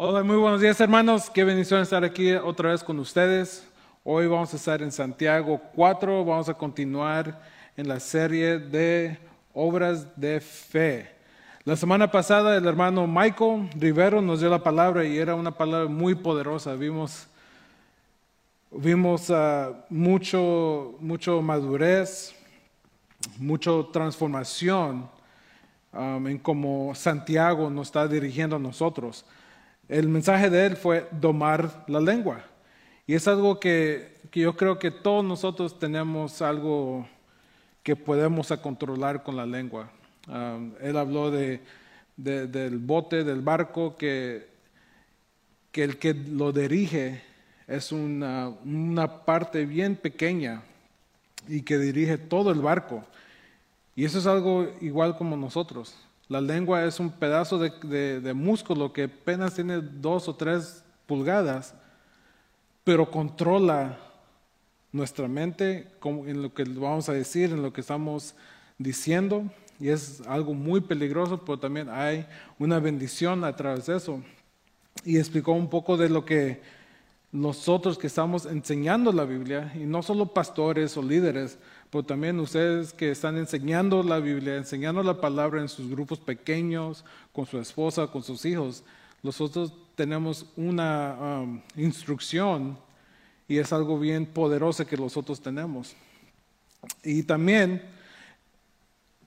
Hola, muy buenos días hermanos. Qué bendición estar aquí otra vez con ustedes. Hoy vamos a estar en Santiago 4. Vamos a continuar en la serie de obras de fe. La semana pasada el hermano Michael Rivero nos dio la palabra y era una palabra muy poderosa. Vimos, vimos uh, mucho, mucho madurez, mucha transformación um, en cómo Santiago nos está dirigiendo a nosotros. El mensaje de él fue domar la lengua. Y es algo que, yo creo que todos nosotros tenemos algo que podemos controlar con la lengua. Él habló de, del bote, del barco, que, que el que lo dirige es una, una parte bien pequeña y que dirige todo el barco. Y eso es algo igual como nosotros. La lengua es un pedazo de, músculo que apenas tiene dos o tres pulgadas, pero controla nuestra mente en lo que vamos a decir, en lo que estamos diciendo. Y es algo muy peligroso, pero también hay una bendición a través de eso. Y explicó un poco de lo que nosotros que estamos enseñando la Biblia, y no solo pastores o líderes, pero también ustedes que están enseñando la Biblia, enseñando la palabra en sus grupos pequeños, con su esposa, con sus hijos, nosotros tenemos una um, instrucción y es algo bien poderoso que nosotros tenemos. Y también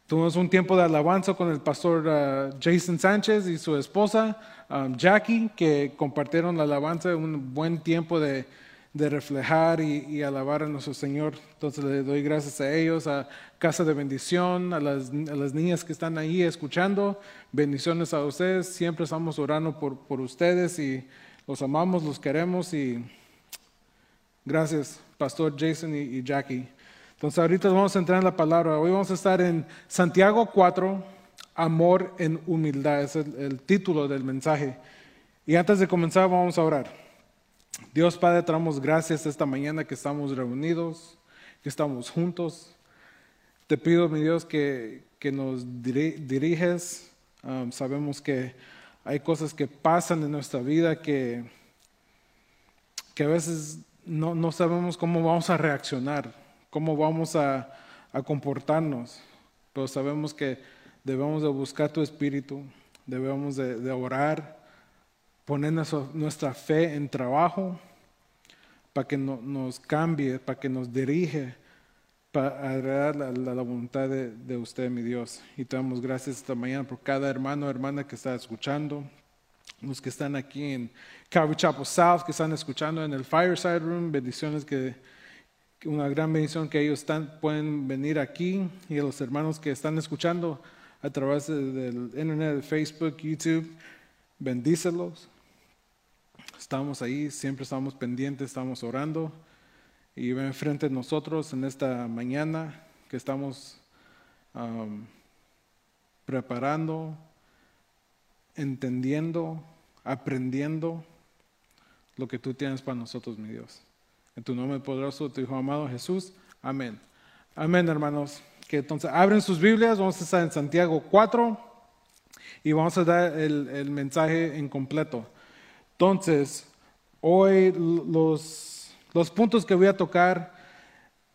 tuvimos un tiempo de alabanza con el pastor uh, Jason Sánchez y su esposa um, Jackie, que compartieron la alabanza, un buen tiempo de de reflejar y, alabar a nuestro Señor. Entonces le doy gracias a ellos, a Casa de Bendición, a las, niñas que están ahí escuchando. Bendiciones a ustedes. Siempre estamos orando por, ustedes y los amamos, los queremos y gracias, Pastor Jason y, Jackie. Entonces ahorita vamos a entrar en la palabra. Hoy vamos a estar en Santiago 4, Amor en Humildad. Es el título del mensaje. Y antes de comenzar vamos a orar. Dios Padre, traemos gracias esta mañana que estamos reunidos, que estamos juntos. Te pido, mi Dios, que, nos diriges. Um, sabemos que hay cosas que pasan en nuestra vida que, que a veces no, sabemos cómo vamos a reaccionar, cómo vamos a, comportarnos, pero sabemos que debemos de buscar tu espíritu, debemos de orar poner nuestra fe en trabajo para que nos cambie, para que nos dirige, para agradar la, la, voluntad de, usted, mi Dios. Y te damos gracias esta mañana por cada hermano o hermana que está escuchando, los que están aquí en Calvary Chapel South, que están escuchando en el Fireside Room, bendiciones que, una gran bendición que ellos pueden venir aquí y a los hermanos que están escuchando a través del internet, Facebook, YouTube, bendícelos estamos ahí, siempre estamos pendientes, estamos orando. Y ven frente a nosotros en esta mañana que estamos preparando, entendiendo, aprendiendo lo que tú tienes para nosotros, mi Dios. En tu nombre poderoso, tu Hijo amado Jesús. Amén. Amén, hermanos. Que entonces abren sus Biblias, vamos a estar en Santiago 4 y vamos a dar el, el mensaje en completo. Entonces, hoy los, los puntos que voy a tocar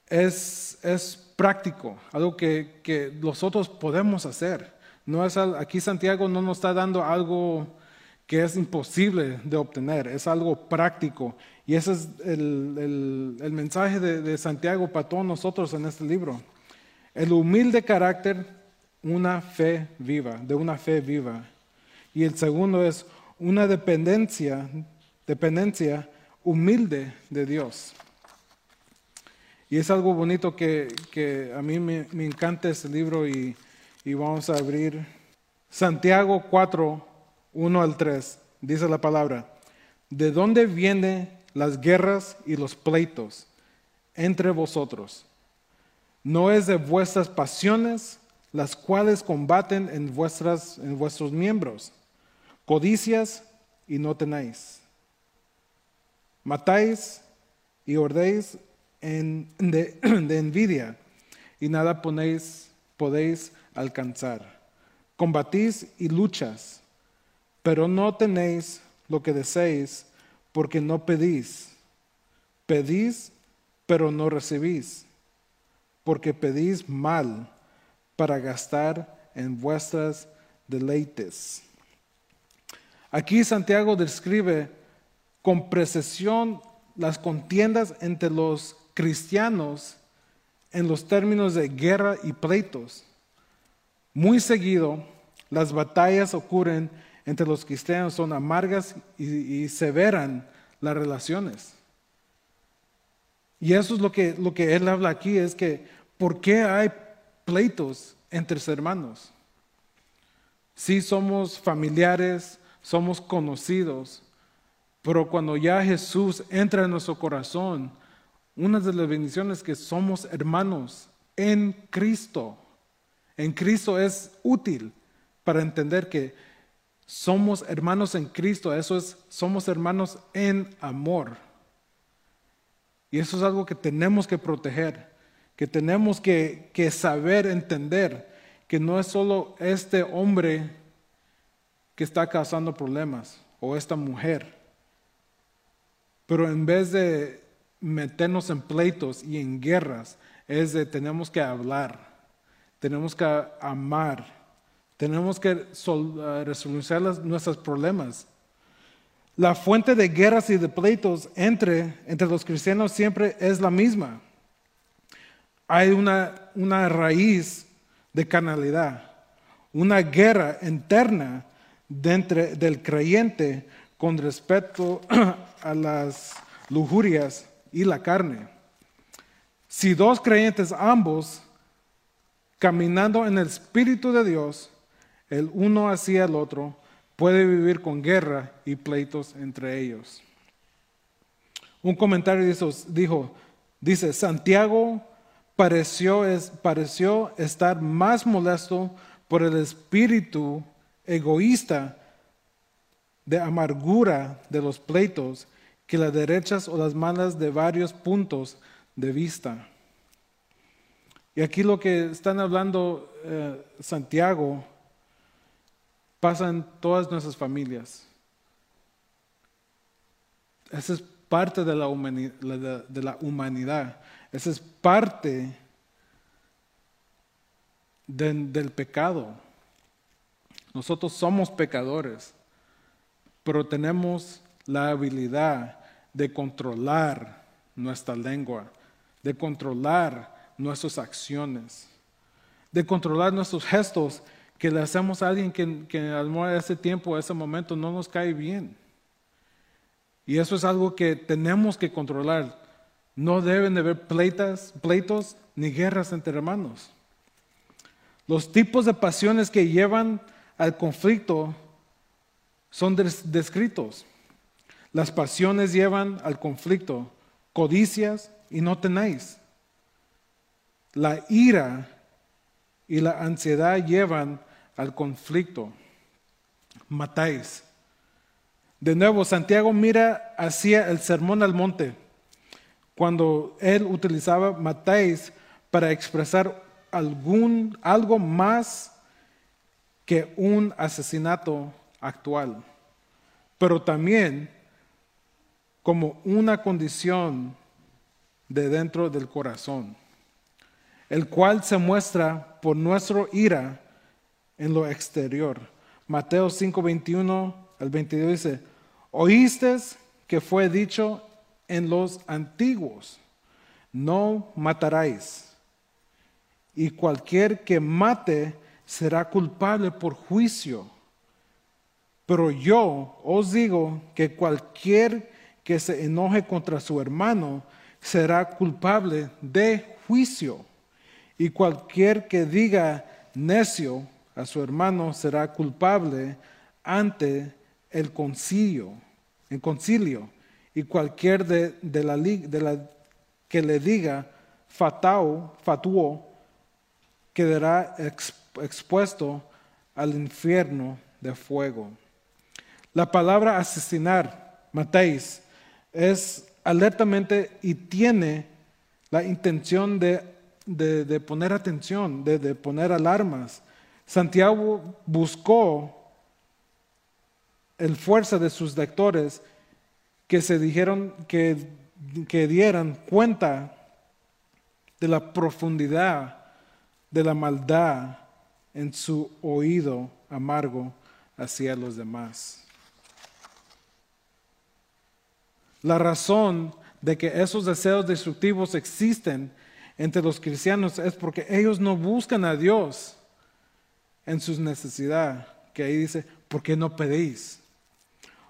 es, es práctico, algo que, que, nosotros podemos hacer. No es, aquí Santiago no nos está dando algo que es imposible de obtener, es algo práctico. Y ese es el, el, mensaje de, de, Santiago para todos nosotros en este libro. El humilde carácter, una fe viva, de una fe viva. Y el segundo es una dependencia, dependencia humilde de Dios. Y es algo bonito que, a mí me, encanta este libro y, y, vamos a abrir Santiago 4, 1 al 3. Dice la palabra, ¿de dónde vienen las guerras y los pleitos entre vosotros? ¿No es de vuestras pasiones las cuales combaten en, vuestras, en vuestros miembros? Codicias y no tenéis. Matáis y ordéis en, de, envidia y nada podéis alcanzar. Combatís y luchas, pero no tenéis lo que deseéis, porque no pedís. Pedís, pero no recibís, porque pedís mal para gastar en vuestras deleites. Aquí Santiago describe con precisión las contiendas entre los cristianos en los términos de guerra y pleitos. Muy seguido, las batallas ocurren entre los cristianos, son amargas y, severan las relaciones. Y eso es lo que, lo que él habla aquí, es que ¿por qué hay pleitos entre hermanos? Si somos familiares, somos conocidos, pero cuando ya Jesús entra en nuestro corazón, una de las bendiciones es que somos hermanos en Cristo. En Cristo es útil para entender que somos hermanos en Cristo, eso es, somos hermanos en amor. Y eso es algo que tenemos que proteger, que tenemos que, saber entender, que no es solo este hombre que está causando problemas o esta mujer, pero en vez de meternos en pleitos y en guerras, es de tenemos que hablar, tenemos que amar, tenemos que uh, resolver nuestros problemas. La fuente de guerras y de pleitos entre, entre los cristianos siempre es la misma. Hay una, una raíz de canalidad, una guerra interna del creyente con respecto a las lujurias y la carne. Si dos creyentes ambos, caminando en el Espíritu de Dios, el uno hacia el otro, puede vivir con guerra y pleitos entre ellos. Un comentario dijo, dice, Santiago pareció, pareció estar más molesto por el espíritu egoísta de amargura de los pleitos que las derechas o las malas de varios puntos de vista. Y aquí lo que están hablando eh, Santiago pasa en todas nuestras familias. Es parte de la, humanidad. Esa es parte del pecado. Nosotros somos pecadores, pero tenemos la habilidad de controlar nuestra lengua, de controlar nuestras acciones, de controlar nuestros gestos que le hacemos a alguien que, que a ese tiempo, a ese momento no nos cae bien. Y eso es algo que tenemos que controlar. No deben de haber pleitas, pleitos ni guerras entre hermanos. Los tipos de pasiones que llevan al conflicto son descritos. Las pasiones llevan al conflicto, codicias y no tenéis. La ira y la ansiedad llevan al conflicto. Matáis. De nuevo, Santiago mira hacia el sermón al monte, cuando él utilizaba matáis para expresar algún, algo más que un asesinato actual, pero también como una condición de dentro del corazón, el cual se muestra por nuestro ira en lo exterior. Mateo 5, 21 al 22 dice, oíste que fue dicho en los antiguos, no mataráis. Y cualquier que mate será culpable por juicio. Pero yo os digo que cualquier que se enoje contra su hermano será culpable de juicio. Y cualquier que diga necio a su hermano será culpable ante el concilio, el concilio. Y cualquier de, la, de que le diga fatao, fatuo, quedará expuesto al infierno de fuego. La palabra asesinar, matéis, es alertamente y tiene la intención de, de, poner atención, de, de poner alarmas. Santiago buscó el fuerza de sus lectores que se dijeron que, que dieran cuenta de la profundidad de la maldad en su oído amargo hacia los demás. La razón de que esos deseos destructivos existen entre los cristianos es porque ellos no buscan a Dios en sus necesidades, que ahí dice, ¿por qué no pedís?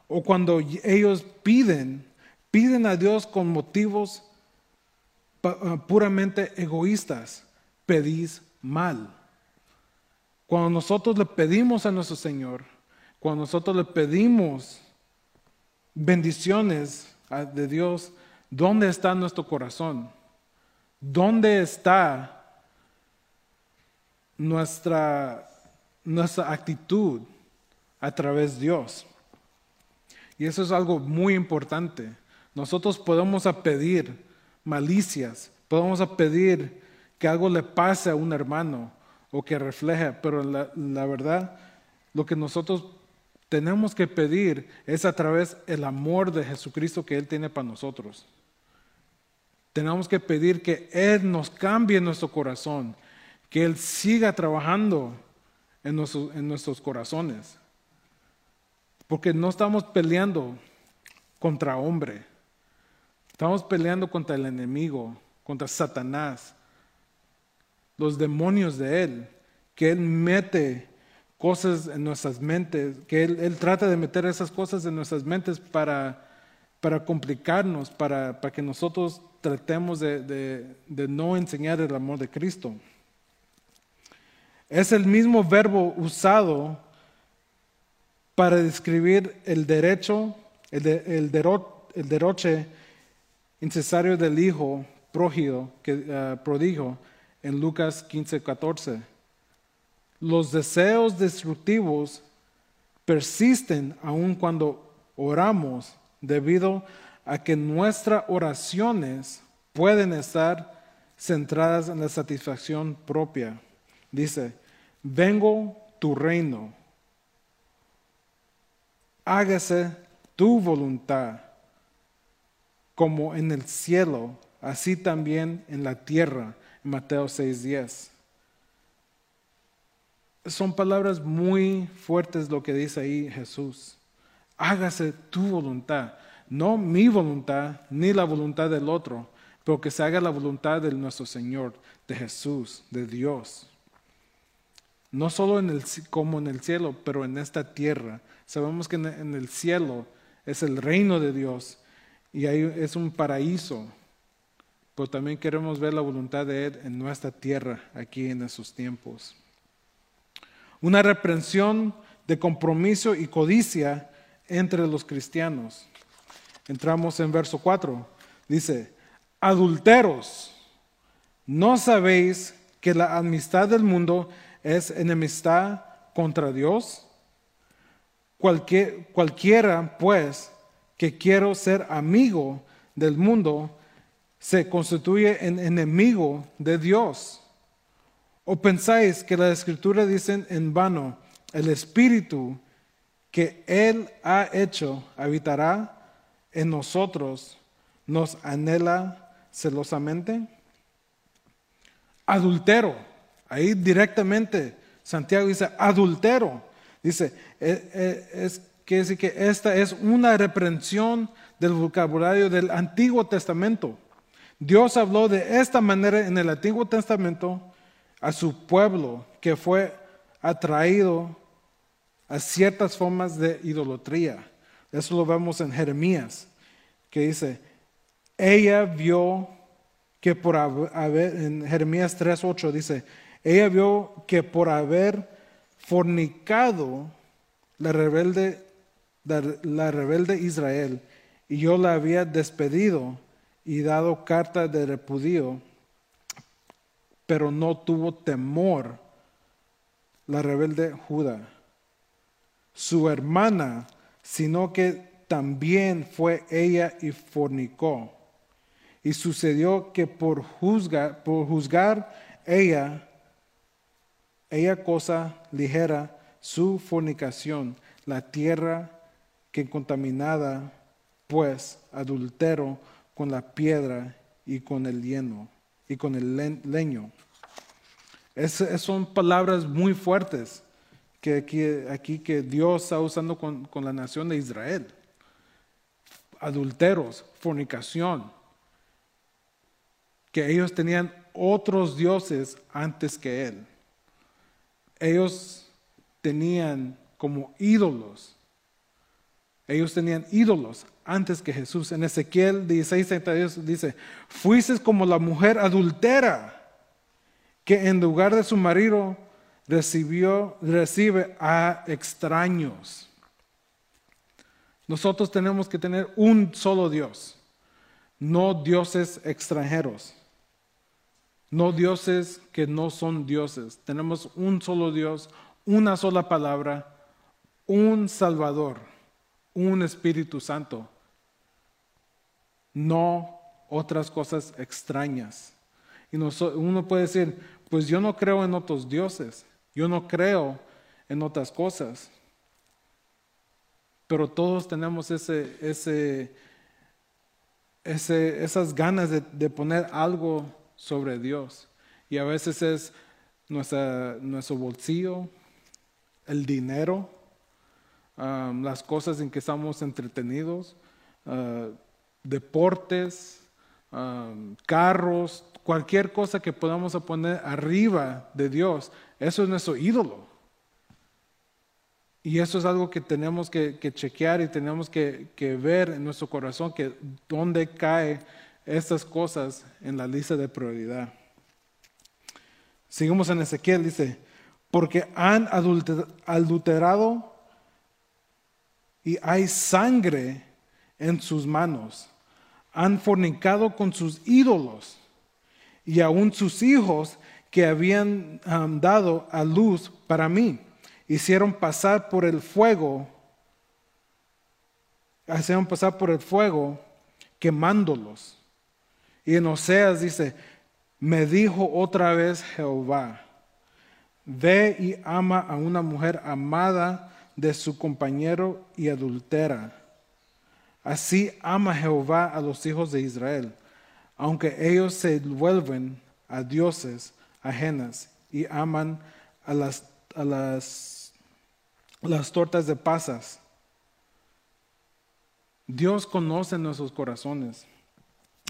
O cuando ellos piden, piden a Dios con motivos ah, puramente egoístas, pedís mal. Cuando nosotros le pedimos a nuestro Señor, cuando nosotros le pedimos bendiciones de Dios, ¿dónde está nuestro corazón? ¿Dónde está nuestra, nuestra actitud a través de Dios? Y eso es algo muy importante. Nosotros podemos pedir malicias, podemos pedir que algo le pase a un hermano o que refleje, pero la, la verdad, lo que nosotros tenemos que pedir es a través del amor de Jesucristo que Él tiene para nosotros. Tenemos que pedir que Él nos cambie nuestro corazón, que Él siga trabajando en nuestros, en nuestros corazones. Porque no estamos peleando contra hombre, estamos peleando contra el enemigo, contra Satanás, los demonios de Él, que Él mete cosas en nuestras mentes, que Él, trata de meter esas cosas en nuestras mentes para, para complicarnos, para, para, que nosotros tratemos de, de, no enseñar el amor de Cristo. Es el mismo verbo usado para describir el derecho, el, el, el derroche incesario del hijo pródigo, que, uh, en Lucas 15, 14 los deseos destructivos persisten aun cuando oramos debido a que nuestras oraciones pueden estar centradas en la satisfacción propia. Dice, vengo tu reino, hágase tu voluntad, como en el cielo, así también en la tierra. Mateo 6:10 son palabras muy fuertes lo que dice ahí Jesús. Hágase tu voluntad, no mi voluntad ni la voluntad del otro, pero que se haga la voluntad de nuestro Señor, de Jesús, de Dios. No solo en el, como en el cielo, pero en esta tierra. Sabemos que en el cielo es el reino de Dios y ahí es un paraíso, pero también queremos ver la voluntad de Él en nuestra tierra, aquí en esos tiempos una reprensión de compromiso y codicia entre los cristianos. Entramos en verso 4. Dice, adulteros, ¿no sabéis que la amistad del mundo es enemistad contra Dios? cualquiera, pues, que quiero ser amigo del mundo, se constituye en enemigo de Dios. ¿O pensáis que la escritura dice en vano, el Espíritu que Él ha hecho habitará en nosotros, nos anhela celosamente? Adultero, ahí directamente Santiago dice adultero, dice, eh, eh, es que esta es una reprensión del vocabulario del Antiguo Testamento. Dios habló de esta manera en el Antiguo Testamento a su pueblo que fue atraído a ciertas formas de idolatría. Eso lo vemos en Jeremías, que dice, ella vio que por haber, en Jeremías 3.8 dice, ella vio que por haber fornicado la rebelde, Israel, y yo la había despedido y dado carta de repudio pero no tuvo temor la rebelde Judá, su hermana, sino que también fue ella y fornicó. Y sucedió que por por juzgar ella, ella cosa ligera, su fornicación, la tierra que contaminada, pues, adultero con la piedra y con el lleno y con el leño. son palabras muy fuertes que aquí, que Dios está usando con, con la nación de Israel. Adulteros, fornicación, que ellos tenían otros dioses antes que Él. Ellos tenían como ídolos. Ellos tenían ídolos antes que Jesús. En Ezequiel 16, dice, fuiste como la mujer adultera que en lugar de su marido recibió, recibe a extraños. Nosotros tenemos que tener un solo Dios, no dioses extranjeros. No dioses que no son dioses. Tenemos un solo Dios, una sola palabra, un Salvador, un Espíritu Santo. No otras cosas extrañas. Y uno puede decir, pues yo no creo en otros dioses, yo no creo en otras cosas. Pero todos tenemos esas ganas de, de poner algo sobre Dios. Y a veces es nuestro bolsillo, el dinero, um, las cosas en que estamos entretenidos, uh, deportes, um, carros, cualquier cosa que podamos poner arriba de Dios, eso es nuestro ídolo. Y eso es algo que tenemos que, chequear y tenemos que, que, ver en nuestro corazón, que dónde cae estas cosas en la lista de prioridad. Seguimos en Ezequiel, dice, porque han adulterado y hay sangre en sus manos. Han fornicado con sus ídolos y aún sus hijos que habían dado a luz para mí. Hicieron pasar por el fuego, hicieron pasar por el fuego quemándolos. Y en Oseas dice, me dijo otra vez Jehová, ve y ama a una mujer amada de su compañero y adultera. Así ama Jehová a los hijos de Israel, aunque ellos se vuelven a dioses ajenas y aman a las, a las, las tortas de pasas. Dios conoce nuestros corazones.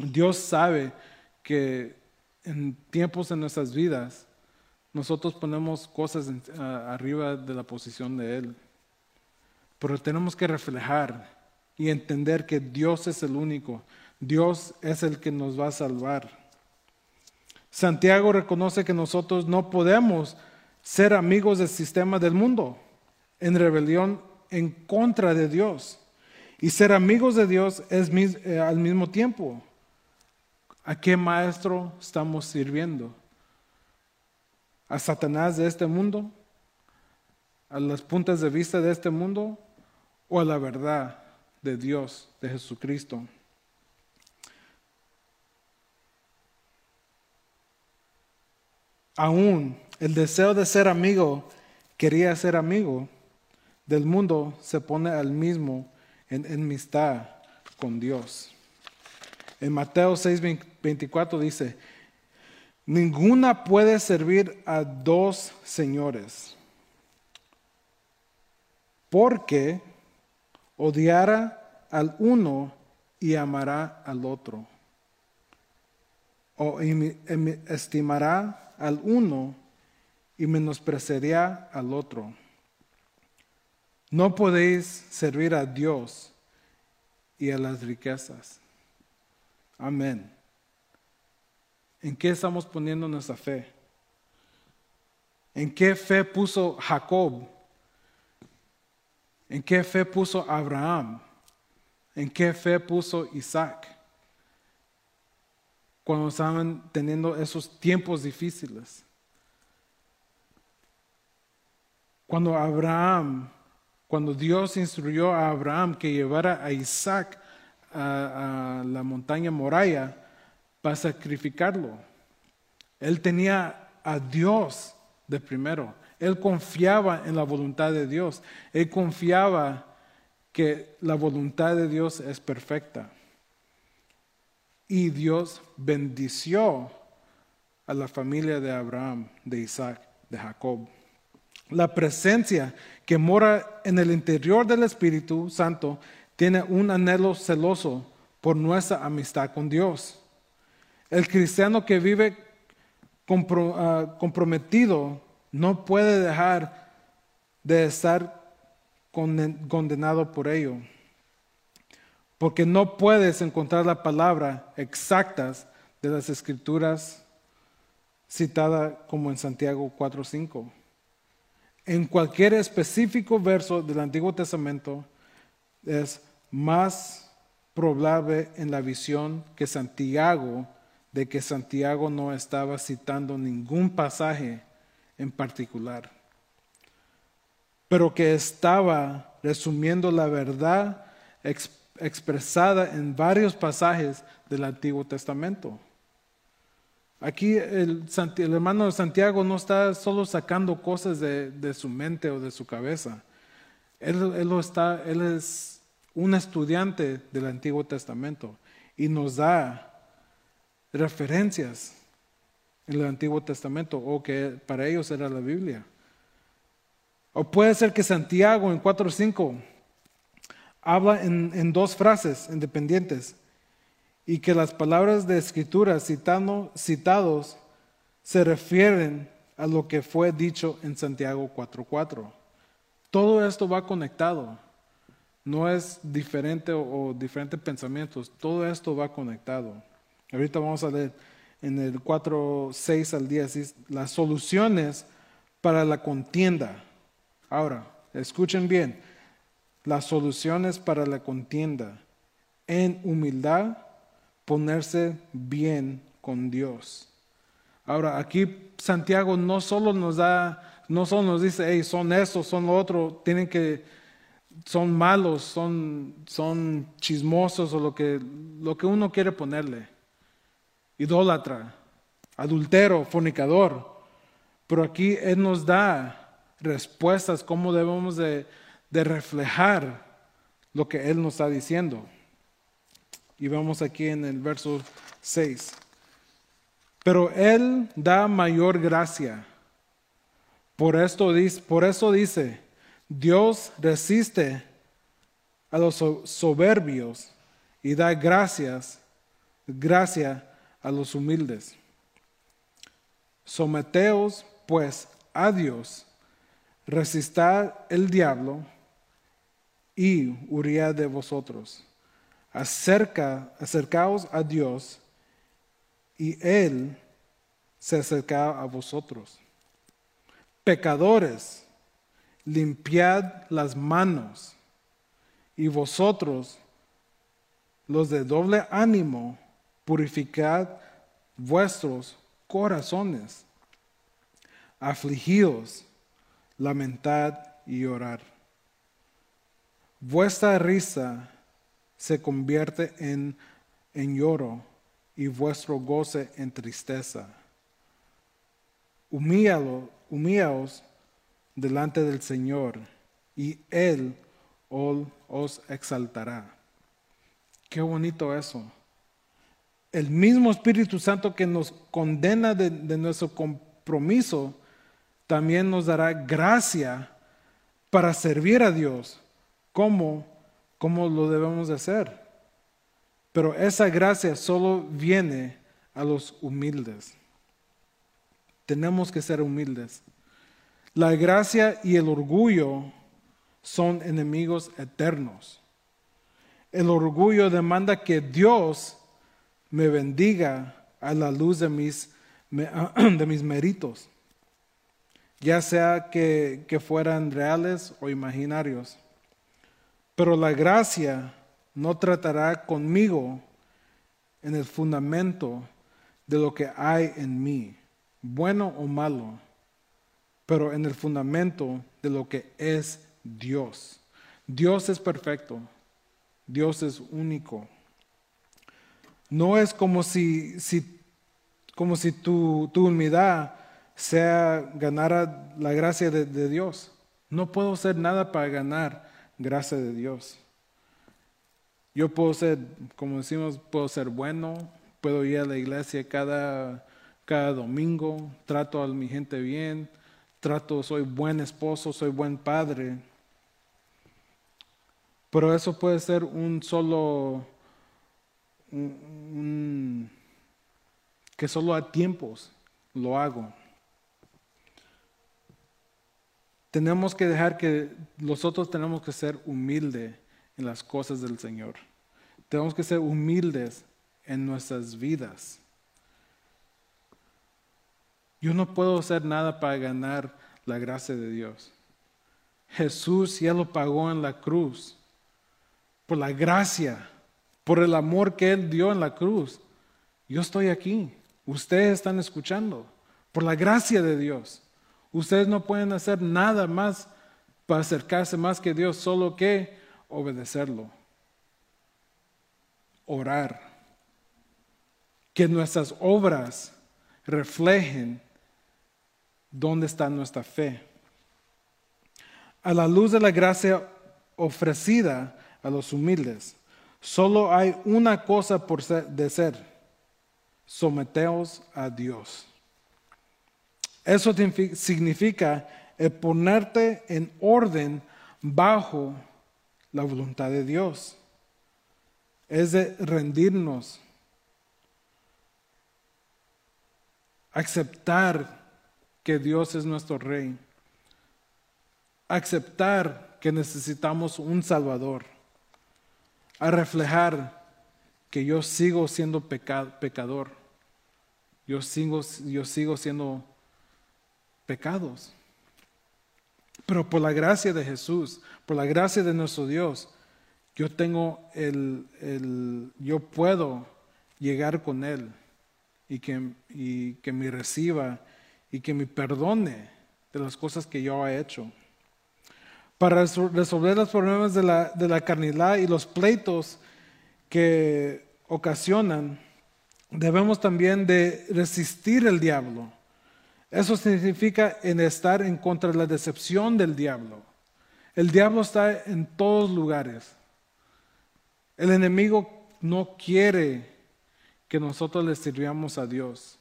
Dios sabe que en tiempos en nuestras vidas nosotros ponemos cosas arriba de la posición de Él. Pero tenemos que reflejar y entender que Dios es el único. Dios es el que nos va a salvar. Santiago reconoce que nosotros no podemos ser amigos del sistema del mundo en rebelión en contra de Dios. Y ser amigos de Dios es eh, al mismo tiempo ¿A qué maestro estamos sirviendo? ¿A Satanás de este mundo? ¿A las puntas de vista de este mundo? ¿O a la verdad de Dios, de Jesucristo? Aún el deseo de ser amigo, quería ser amigo del mundo, se pone al mismo en enemistad con Dios. En Mateo 6, 24 dice, ninguna puede servir a dos señores, porque odiará al uno y amará al otro, o estimará al uno y menospreciará al otro. No podéis servir a Dios y a las riquezas. Amén. ¿En qué estamos poniendo nuestra fe? ¿En qué fe puso Jacob? ¿En qué fe puso Abraham? ¿En qué fe puso Isaac? Cuando estaban teniendo esos tiempos difíciles. Cuando Abraham, cuando Dios instruyó a Abraham que llevara a Isaac a, la montaña Moraya para sacrificarlo. Él tenía a Dios de primero. Él confiaba en la voluntad de Dios. Él confiaba que la voluntad de Dios es perfecta. Y Dios bendició a la familia de Abraham, de Isaac, de Jacob. La presencia que mora en el interior del Espíritu Santo tiene un anhelo celoso por nuestra amistad con Dios. El cristiano que vive ah, comprometido no puede dejar de estar condenado por ello, porque no puedes encontrar la palabra exactas de las escrituras citada como en Santiago 4.5. En cualquier específico verso del Antiguo Testamento es más probable en la visión que Santiago de que Santiago no estaba citando ningún pasaje en particular, pero que estaba resumiendo la verdad expresada en varios pasajes del Antiguo Testamento. Aquí el, hermano de Santiago no está solo sacando cosas de, su mente o de su cabeza. Él, él, está, él es un estudiante del Antiguo Testamento y nos da referencias en el Antiguo Testamento o que para ellos era la Biblia. O puede ser que Santiago en 4.5 habla en, dos frases independientes y que las palabras de escritura citando, citados se refieren a lo que fue dicho en Santiago 4.4. Todo esto va conectado. No es diferente o, diferentes pensamientos. Todo esto va conectado. Ahorita vamos a leer en el 4.6 al 10 las soluciones para la contienda. Ahora, escuchen bien. Las soluciones para la contienda en humildad ponerse bien con Dios. Ahora, aquí Santiago no solo nos da, no solo nos dice, hey, son estos, son lo otro, tienen que, son malos, son, son chismosos o lo que, lo que uno quiere ponerle. Idólatra, adultero, fornicador. Pero aquí Él nos da respuestas, cómo debemos de, de reflejar lo que Él nos está diciendo. Y vamos aquí en el verso 6. Pero Él da mayor gracia. Por, esto, por eso dice, Dios resiste a los soberbios y da gracias, gracia a los humildes. Someteos pues a Dios, resistad el diablo y huirá de vosotros acerca, acercaos a Dios y Él se acerca a vosotros. Pecadores, limpiad las manos y vosotros, los de doble ánimo, purificad vuestros corazones. Afligidos, lamentad y orar. Vuestra risa se convierte en, en lloro y vuestro goce en tristeza. Humíalo, humíaos delante del Señor y Él os exaltará. Qué bonito eso. El mismo Espíritu Santo que nos condena de, nuestro compromiso, también nos dará gracia para servir a Dios como cómo lo debemos de hacer. Pero esa gracia solo viene a los humildes. Tenemos que ser humildes. La gracia y el orgullo son enemigos eternos. El orgullo demanda que Dios me bendiga a la luz de mis, de mis méritos, ya sea que, que fueran reales o imaginarios. Pero la gracia no tratará conmigo en el fundamento de lo que hay en mí, bueno o malo, pero en el fundamento de lo que es Dios. Dios es perfecto, Dios es único. No es como si, como si tu, humildad sea ganar la gracia de, de Dios. No puedo hacer nada para ganar gracia de Dios. Yo puedo ser, como decimos, puedo ser bueno, puedo ir a la iglesia cada, cada domingo, trato a mi gente bien, trato, soy buen esposo, soy buen padre. Pero eso puede ser un solo, que solo a tiempos lo hago. Tenemos que dejar que nosotros tenemos que ser humildes en las cosas del Señor. Tenemos que ser humildes en nuestras vidas. Yo no puedo hacer nada para ganar la gracia de Dios. Jesús ya lo pagó en la cruz por la gracia, por el amor que Él dio en la cruz. Yo estoy aquí, ustedes están escuchando, por la gracia de Dios. Ustedes no pueden hacer nada más para acercarse más que Dios, solo que obedecerlo, orar, que nuestras obras reflejen dónde está nuestra fe. A la luz de la gracia ofrecida, a los humildes. Solo hay una cosa por de ser, someteos a Dios. Eso significa ponerte en orden bajo la voluntad de Dios. Es de rendirnos, aceptar que Dios es nuestro rey, aceptar que necesitamos un Salvador a reflejar que yo sigo siendo pecador. Yo sigo, yo sigo siendo pecados. Pero por la gracia de Jesús, por la gracia de nuestro Dios, yo tengo el, el yo puedo llegar con Él y que, y que me reciba y que me perdone de las cosas que yo he hecho para resolver los problemas de la, de la carnalidad y los pleitos que ocasionan, debemos también de resistir el diablo. Eso significa en estar en contra de la decepción del diablo. El diablo está en todos lugares. El enemigo no quiere que nosotros le sirvamos a Dios.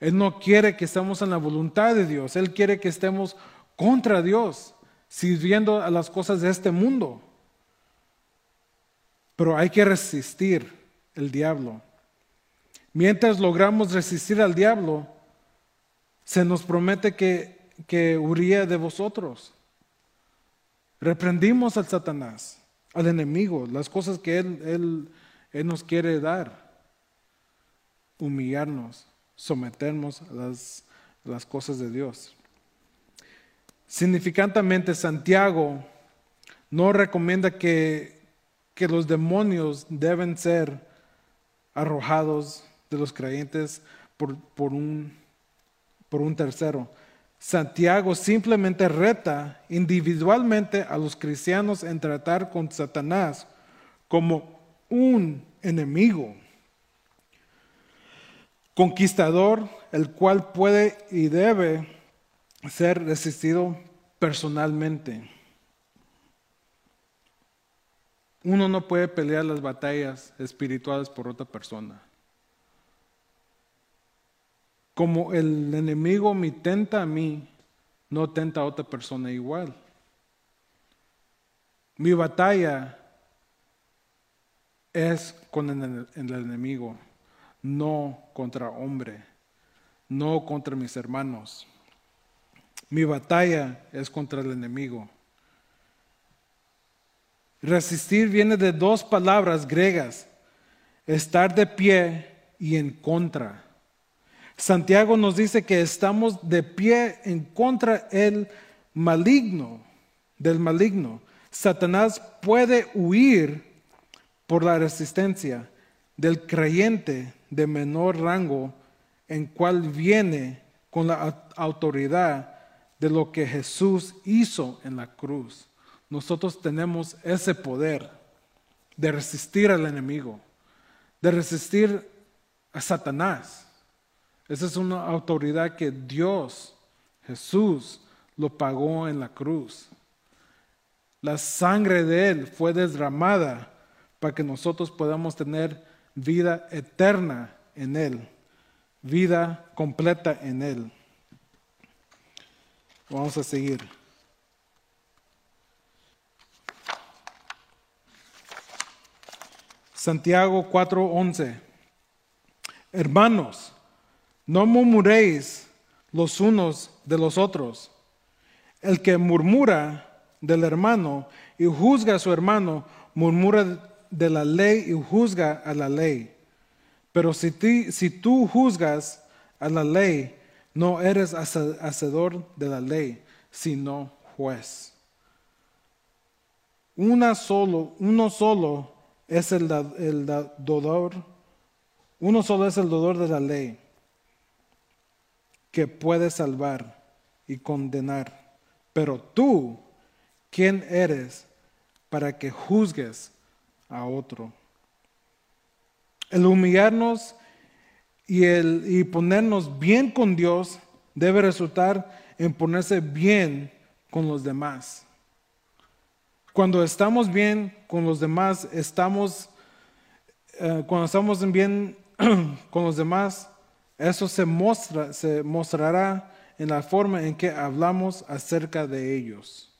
Él no quiere que estemos en la voluntad de Dios. Él quiere que estemos contra Dios sirviendo a las cosas de este mundo. Pero hay que resistir el diablo. Mientras logramos resistir al diablo, se nos promete que, que huiría de vosotros. Reprendimos al Satanás, al enemigo, las cosas que él, él, él nos quiere dar. Humillarnos, someternos a las, cosas de Dios. Significantemente, Santiago no recomienda que, los demonios deben ser arrojados de los creyentes por, un, por un tercero. Santiago simplemente reta individualmente a los cristianos en tratar con Satanás como un enemigo, conquistador, el cual puede y debe ser resistido personalmente. Uno no puede pelear las batallas espirituales por otra persona. Como el enemigo me tenta a mí, no tenta a otra persona igual. Mi batalla es con el, el enemigo, no contra hombre, no contra mis hermanos. Mi batalla es contra el enemigo. Resistir viene de dos palabras griegas, estar de pie y en contra. Santiago nos dice que estamos de pie en contra el maligno, del maligno. Satanás puede huir por la resistencia del creyente de menor rango en cual viene con la autoridad de lo que Jesús hizo en la cruz. Nosotros tenemos ese poder de resistir al enemigo, de resistir a Satanás. Esa es una autoridad que Dios, Jesús, lo pagó en la cruz. La sangre de Él fue derramada para que nosotros podamos tener vida eterna en Él, vida completa en Él. Vamos a seguir. Santiago 4:11. Hermanos, no murmuréis los unos de los otros. El que murmura del hermano y juzga a su hermano, murmura de la ley y juzga a la ley. Pero si, si tú juzgas a la ley, no eres hacedor de la ley, sino juez. Una solo, uno solo es el, el uno solo es el dodor de la ley que puede salvar y condenar. Pero tú, ¿quién eres para que juzgues a otro? El humillarnos y, el, y ponernos bien con Dios debe resultar en ponerse bien con los demás. Cuando estamos bien con los demás, estamos, eh, cuando estamos bien con los demás, eso se, muestra, se mostrará en la forma en que hablamos acerca de ellos.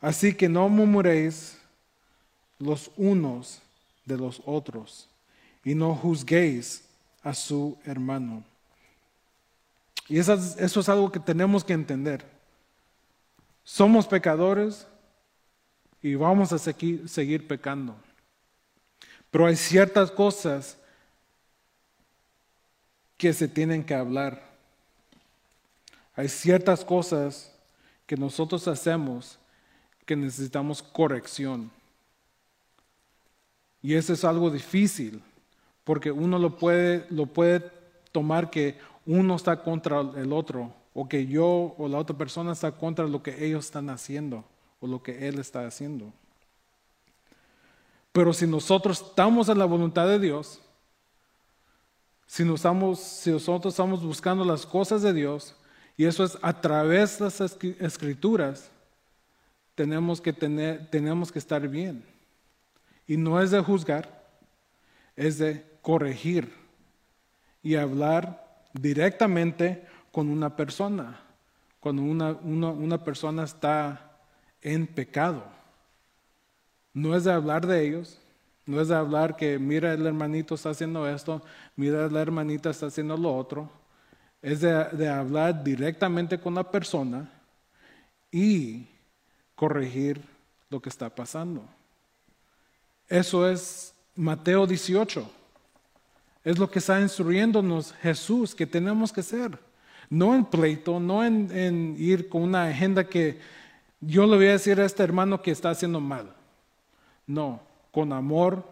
Así que no murmuréis los unos de los otros y no juzguéis a su hermano. Y eso, eso es algo que tenemos que entender. Somos pecadores, y vamos a seguir, seguir pecando. Pero hay ciertas cosas que se tienen que hablar. Hay ciertas cosas que nosotros hacemos que necesitamos corrección. Y eso es algo difícil, porque uno lo puede, lo puede tomar que uno está contra el otro, o que yo o la otra persona está contra lo que ellos están haciendo o lo que Él está haciendo. Pero si nosotros estamos en la voluntad de Dios, si, estamos, si nosotros estamos buscando las cosas de Dios, y eso es a través de las escrituras, tenemos que, tener, tenemos que estar bien. Y no es de juzgar, es de corregir y hablar directamente con una persona. Cuando una, una persona está en pecado. No es de hablar de ellos, no es de hablar que mira el hermanito está haciendo esto, mira la hermanita está haciendo lo otro. Es de, hablar directamente con la persona y corregir lo que está pasando. Eso es Mateo 18. Es lo que está instruyéndonos Jesús que tenemos que hacer. No en pleito, no en ir con una agenda que yo le voy a decir a este hermano que está haciendo mal. No, con amor,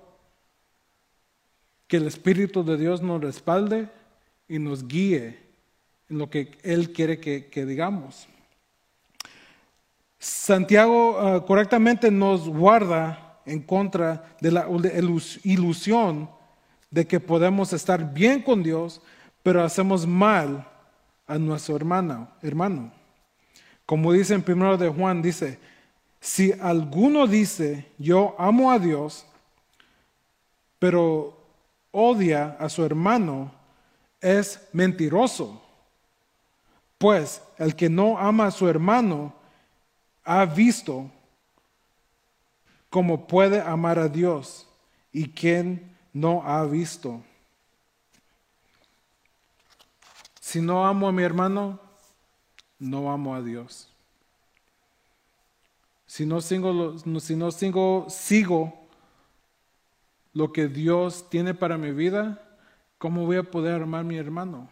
que el Espíritu de Dios nos respalde y nos guíe en lo que Él quiere que, digamos. Santiago ah, correctamente nos guarda en contra de la ilusión de que podemos estar bien con Dios, pero hacemos mal a nuestro hermano. hermano. Como dice en primero de Juan, dice, si alguno dice, yo amo a Dios, pero odia a su hermano, es mentiroso. Pues el que no ama a su hermano ha visto cómo puede amar a Dios y quien no ha visto. Si no amo a mi hermano, no amo a Dios. Si no sigo, si no sigo, sigo lo que Dios tiene para mi vida, ¿cómo voy a poder amar a mi hermano?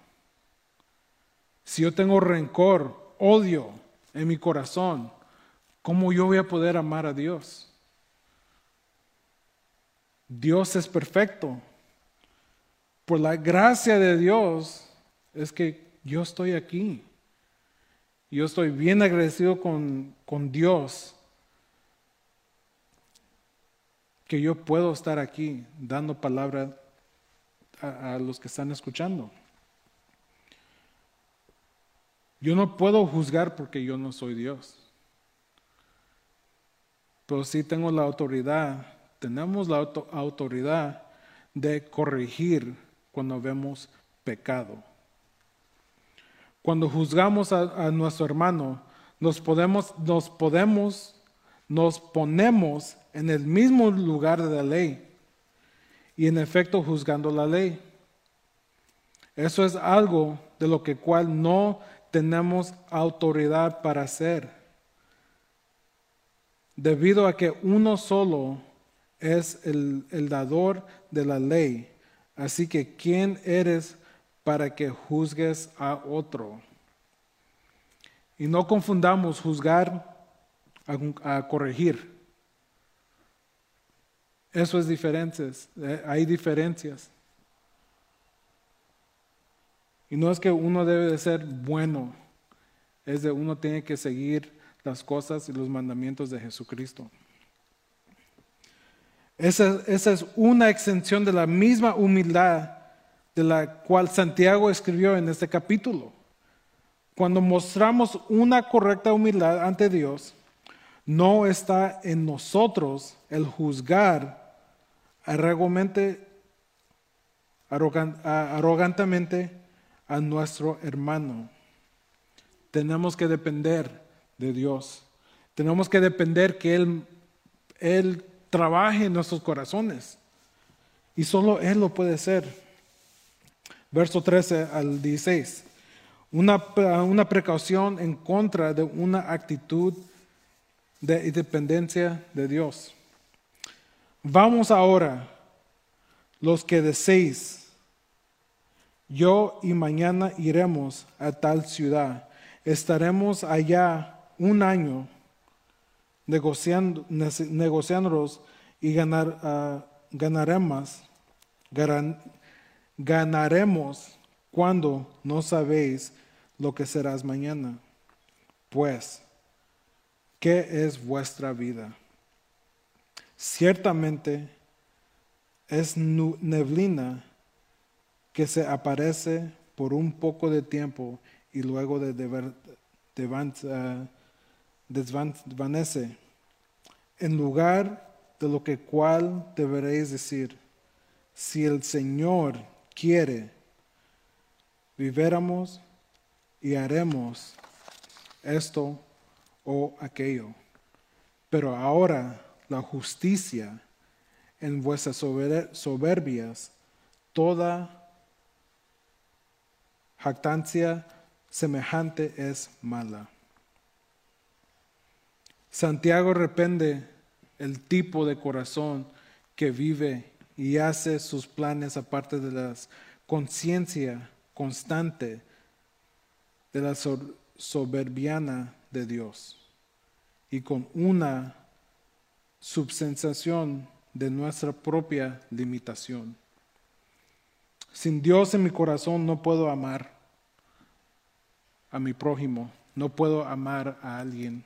Si yo tengo rencor, odio en mi corazón, ¿cómo yo voy a poder amar a Dios? Dios es perfecto. Por la gracia de Dios es que yo estoy aquí. Yo estoy bien agradecido con, Dios que yo puedo estar aquí dando palabra a, a, los que están escuchando. Yo no puedo juzgar porque yo no soy Dios, pero sí tengo la autoridad tenemos la autoridad de corregir cuando vemos pecado. Cuando juzgamos a, nuestro hermano, nos podemos, nos podemos, nos ponemos en el mismo lugar de la ley y en efecto juzgando la ley. Eso es algo de lo que cual no tenemos autoridad para hacer. Debido a que uno solo es el, el dador de la ley. Así que, ¿quién eres para que juzgues a otro? Y no confundamos juzgar a, corregir. Eso es diferencias, eh, hay diferencias. Y no es que uno debe de ser bueno, es de uno tiene que seguir las cosas y los mandamientos de Jesucristo. Esa, es una extensión de la misma humildad de la cual Santiago escribió en este capítulo. Cuando mostramos una correcta humildad ante Dios, no está en nosotros el juzgar arrogantemente a nuestro hermano. Tenemos que depender de Dios. Tenemos que depender que Él, Él trabaje en nuestros corazones. Y solo Él lo puede hacer. Verso 13 al 16. Una, una precaución en contra de una actitud de independencia de Dios. Vamos ahora, los que deseéis, yo y mañana iremos a tal ciudad. Estaremos allá un año negociando, negociándolos y ganar, uh, ganaremos, ganaremos cuando no sabéis lo que serás mañana. Pues, ¿qué es vuestra vida? Ciertamente es neblina que se aparece por un poco de tiempo y luego de, de, de, desvanece, en lugar de lo que cual deberéis decir, si el Señor quiere, viviéramos y haremos esto o aquello. Pero ahora la justicia en vuestras soberbias, toda jactancia semejante es mala. Santiago repende el tipo de corazón que vive y hace sus planes aparte de la conciencia constante de la soberbiana de Dios y con una subsensación de nuestra propia limitación. Sin Dios en mi corazón no puedo amar a mi prójimo, no puedo amar a alguien.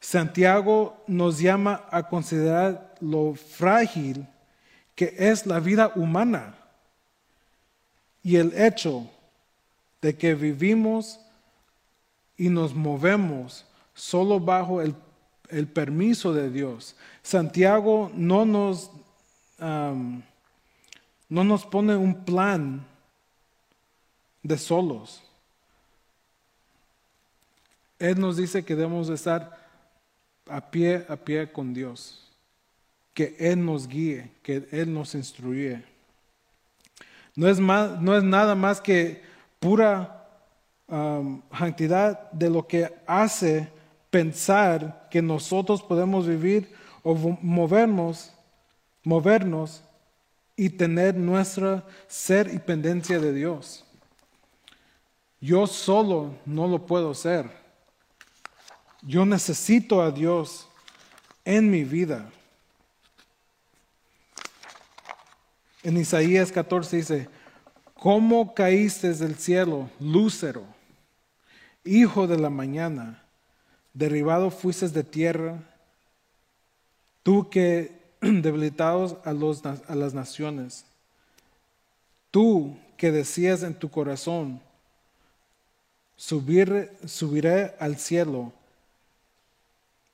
Santiago nos llama a considerar lo frágil que es la vida humana y el hecho de que vivimos y nos movemos solo bajo el, permiso de Dios. Santiago no nos, no nos pone un plan de solos. Él nos dice que debemos estar a pie a pie con Dios. Que Él nos guíe, que Él nos instruye. No es, más, no es nada más que pura um, de lo que hace pensar que nosotros podemos vivir o movernos, movernos y tener nuestra ser y pendencia de Dios. Yo solo no lo puedo hacer. Yo necesito a Dios en mi vida. En Isaías 14 dice, ¿cómo caíste del cielo, lúcero, hijo de la mañana? Derribado fuiste de tierra, tú que debilitados a, los, a las naciones, tú que decías en tu corazón, subiré al cielo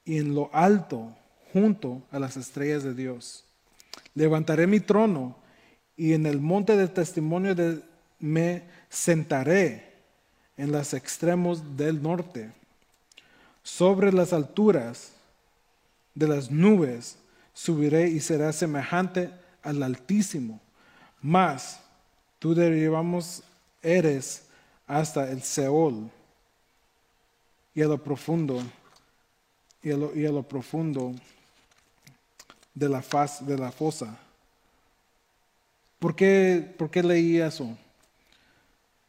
y en lo alto junto a las estrellas de Dios. Levantaré mi trono y en el monte del testimonio de, me sentaré en los extremos del norte. Sobre las alturas de las nubes subiré y será semejante al Altísimo. Mas tú derivamos eres hasta el Seol y a lo profundo y a lo, y a lo profundo de la faz de la fosa. ¿Por qué, ¿Por qué leí eso?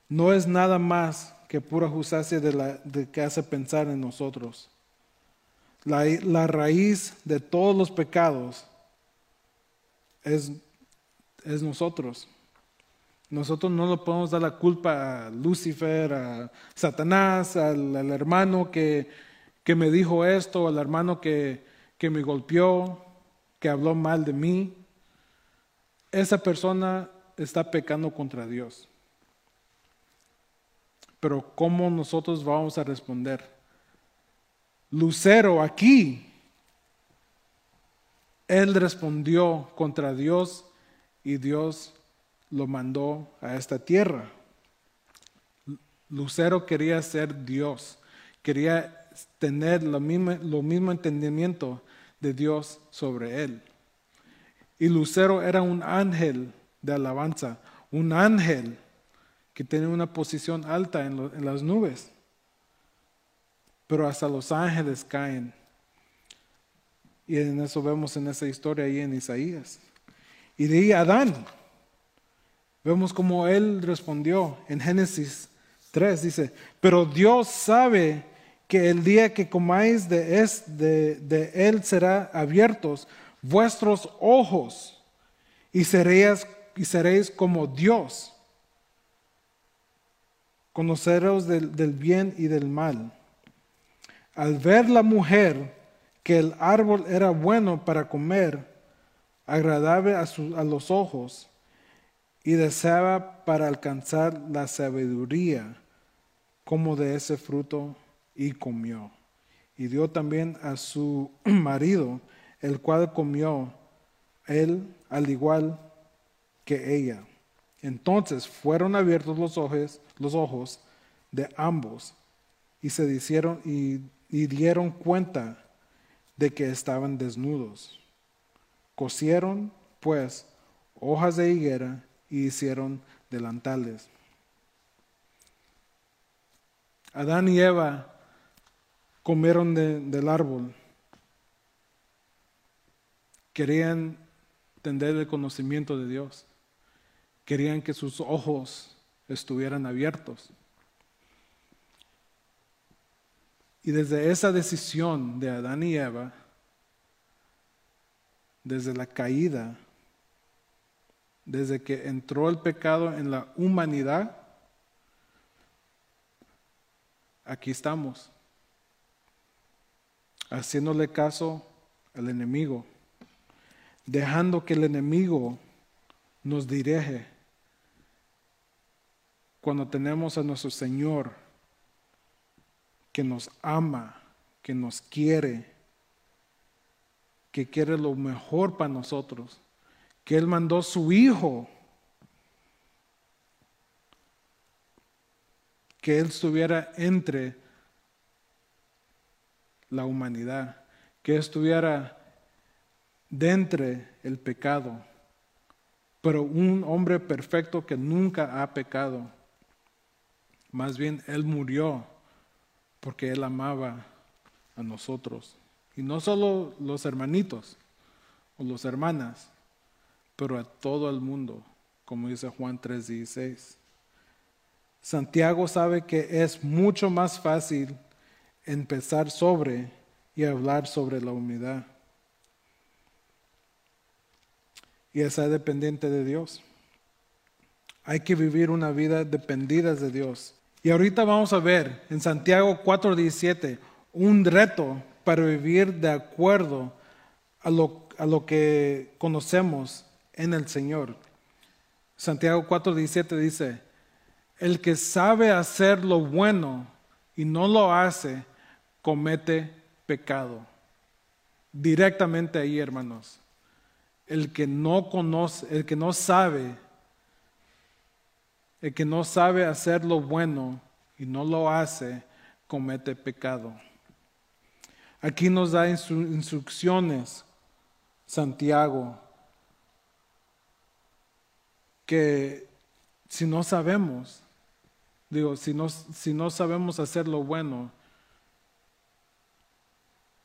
No es nada más que pura justicia de, la, de que hace pensar en nosotros. La, la raíz de todos los pecados es, es nosotros. Nosotros no le podemos dar la culpa a Lucifer, a Satanás, al, hermano que, que, me dijo esto, al hermano que, que me golpeó, que habló mal de mí. Esa persona está pecando contra Dios. Pero ¿cómo nosotros vamos a responder? Lucero aquí, él respondió contra Dios y Dios lo mandó a esta tierra. Lucero quería ser Dios, quería tener lo mismo, entendimiento de Dios sobre él. Y Lucero era un ángel de alabanza, un ángel que tenía una posición alta en, las nubes. Pero hasta los ángeles caen. Y en eso vemos en esa historia ahí en Isaías. Y de ahí Adán. Vemos como él respondió en Génesis 3, dice, pero Dios sabe que el día que comáis de, de, él será abiertos vuestros ojos y seréis, y seréis como Dios, conoceros del, bien y del mal. Al ver la mujer que el árbol era bueno para comer, agradable a los ojos, y deseaba para alcanzar la sabiduría como de ese fruto y comió. Y dio también a su marido, el cual comió él al igual que ella. Entonces fueron abiertos los ojos, los ojos de ambos y se hicieron y, y dieron cuenta de que estaban desnudos. Cosieron pues hojas de higuera y hicieron delantales. Adán y Eva comieron del árbol. Querían tener el conocimiento de Dios. Querían que sus ojos estuvieran abiertos. Y desde esa decisión de Adán y Eva, desde la caída, desde que entró el pecado en la humanidad, aquí estamos, haciéndole caso al enemigo, dejando que el enemigo nos dirige cuando tenemos a nuestro Señor que nos ama, que nos quiere, que quiere lo mejor para nosotros que Él mandó su Hijo, que Él estuviera entre la humanidad, que estuviera dentro el pecado, pero un hombre perfecto que nunca ha pecado. Más bien, Él murió porque Él amaba a nosotros. Y no solo los hermanitos o las hermanas, pero a todo el mundo, como dice Juan 3:16. Santiago sabe que es mucho más fácil empezar sobre y hablar sobre la humildad. Y ser dependiente de Dios. Hay que vivir una vida dependida de Dios. Y ahorita vamos a ver en Santiago 4:17 un reto para vivir de acuerdo a lo, a lo que conocemos en el Señor. Santiago 4:17 dice, el que sabe hacer lo bueno y no lo hace, comete pecado. directamente ahí, hermanos. El que no conoce, el que no sabe, el que no sabe hacer lo bueno y no lo hace, comete pecado. Aquí nos da instrucciones Santiago que si no sabemos, digo, si no, si no sabemos hacer lo bueno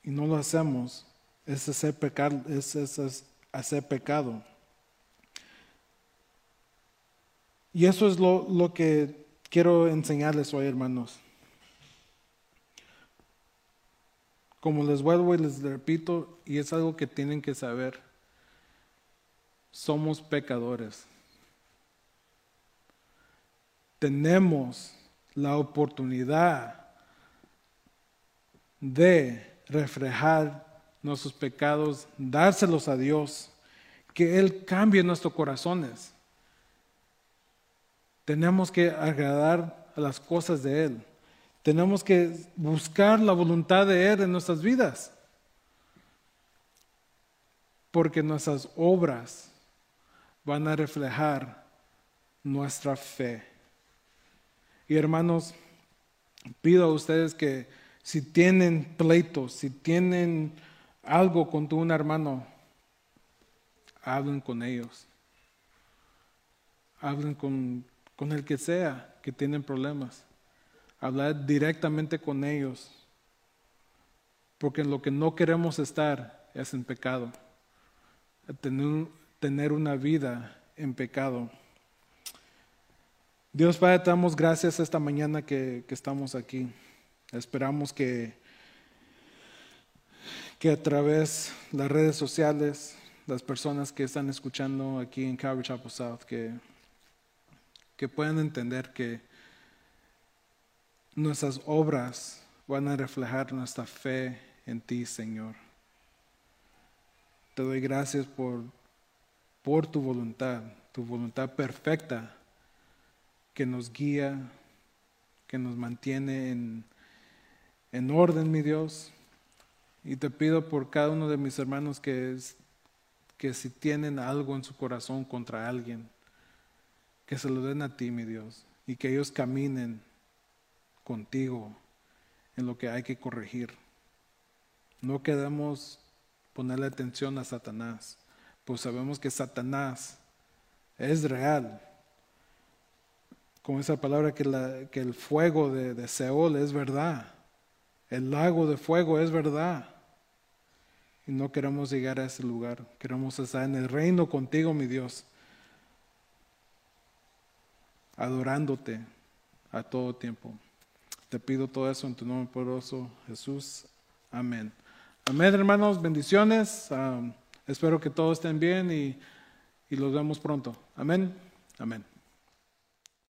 y no lo hacemos, es hacer, pecar, es, hacer pecado. Y eso es lo, lo que quiero enseñarles hoy, hermanos. Como les vuelvo y les repito, y es algo que tienen que saber, somos pecadores. Tenemos la oportunidad de reflejar nuestros pecados, dárselos a Dios, que Él cambie nuestros corazones. Tenemos que agradar a las cosas de Él. Tenemos que buscar la voluntad de Él en nuestras vidas. Porque nuestras obras van a reflejar nuestra fe. Y hermanos, pido a ustedes que si tienen pleitos, si tienen algo con tu un hermano, hablen con ellos. Hablen con, con el que sea que tienen problemas hablar directamente con ellos, porque lo que no queremos estar es en pecado, tener, tener una vida en pecado. Dios Padre, te damos gracias esta mañana que, que estamos aquí. Esperamos que, que a través de las redes sociales, las personas que están escuchando aquí en Calvary Chapel South, que, que puedan entender que nuestras obras van a reflejar nuestra fe en ti, Señor. Te doy gracias por, por tu voluntad, tu voluntad perfecta que nos guía, que nos mantiene en, en orden, mi Dios. Y te pido por cada uno de mis hermanos que, que si tienen algo en su corazón contra alguien, que se lo den a ti, mi Dios, y que ellos caminen contigo en lo que hay que corregir. No queremos ponerle atención a Satanás, pues sabemos que Satanás es real. Con esa palabra que, el fuego de Seol es verdad, el lago de fuego es verdad. Y no queremos llegar a ese lugar, queremos estar en el reino contigo, mi Dios, adorándote a todo tiempo. Te pido todo eso en tu nombre poderoso, Jesús. Amén. Amén, hermanos. Bendiciones. espero que todos estén bien y, y los vemos pronto. Amén. Amén.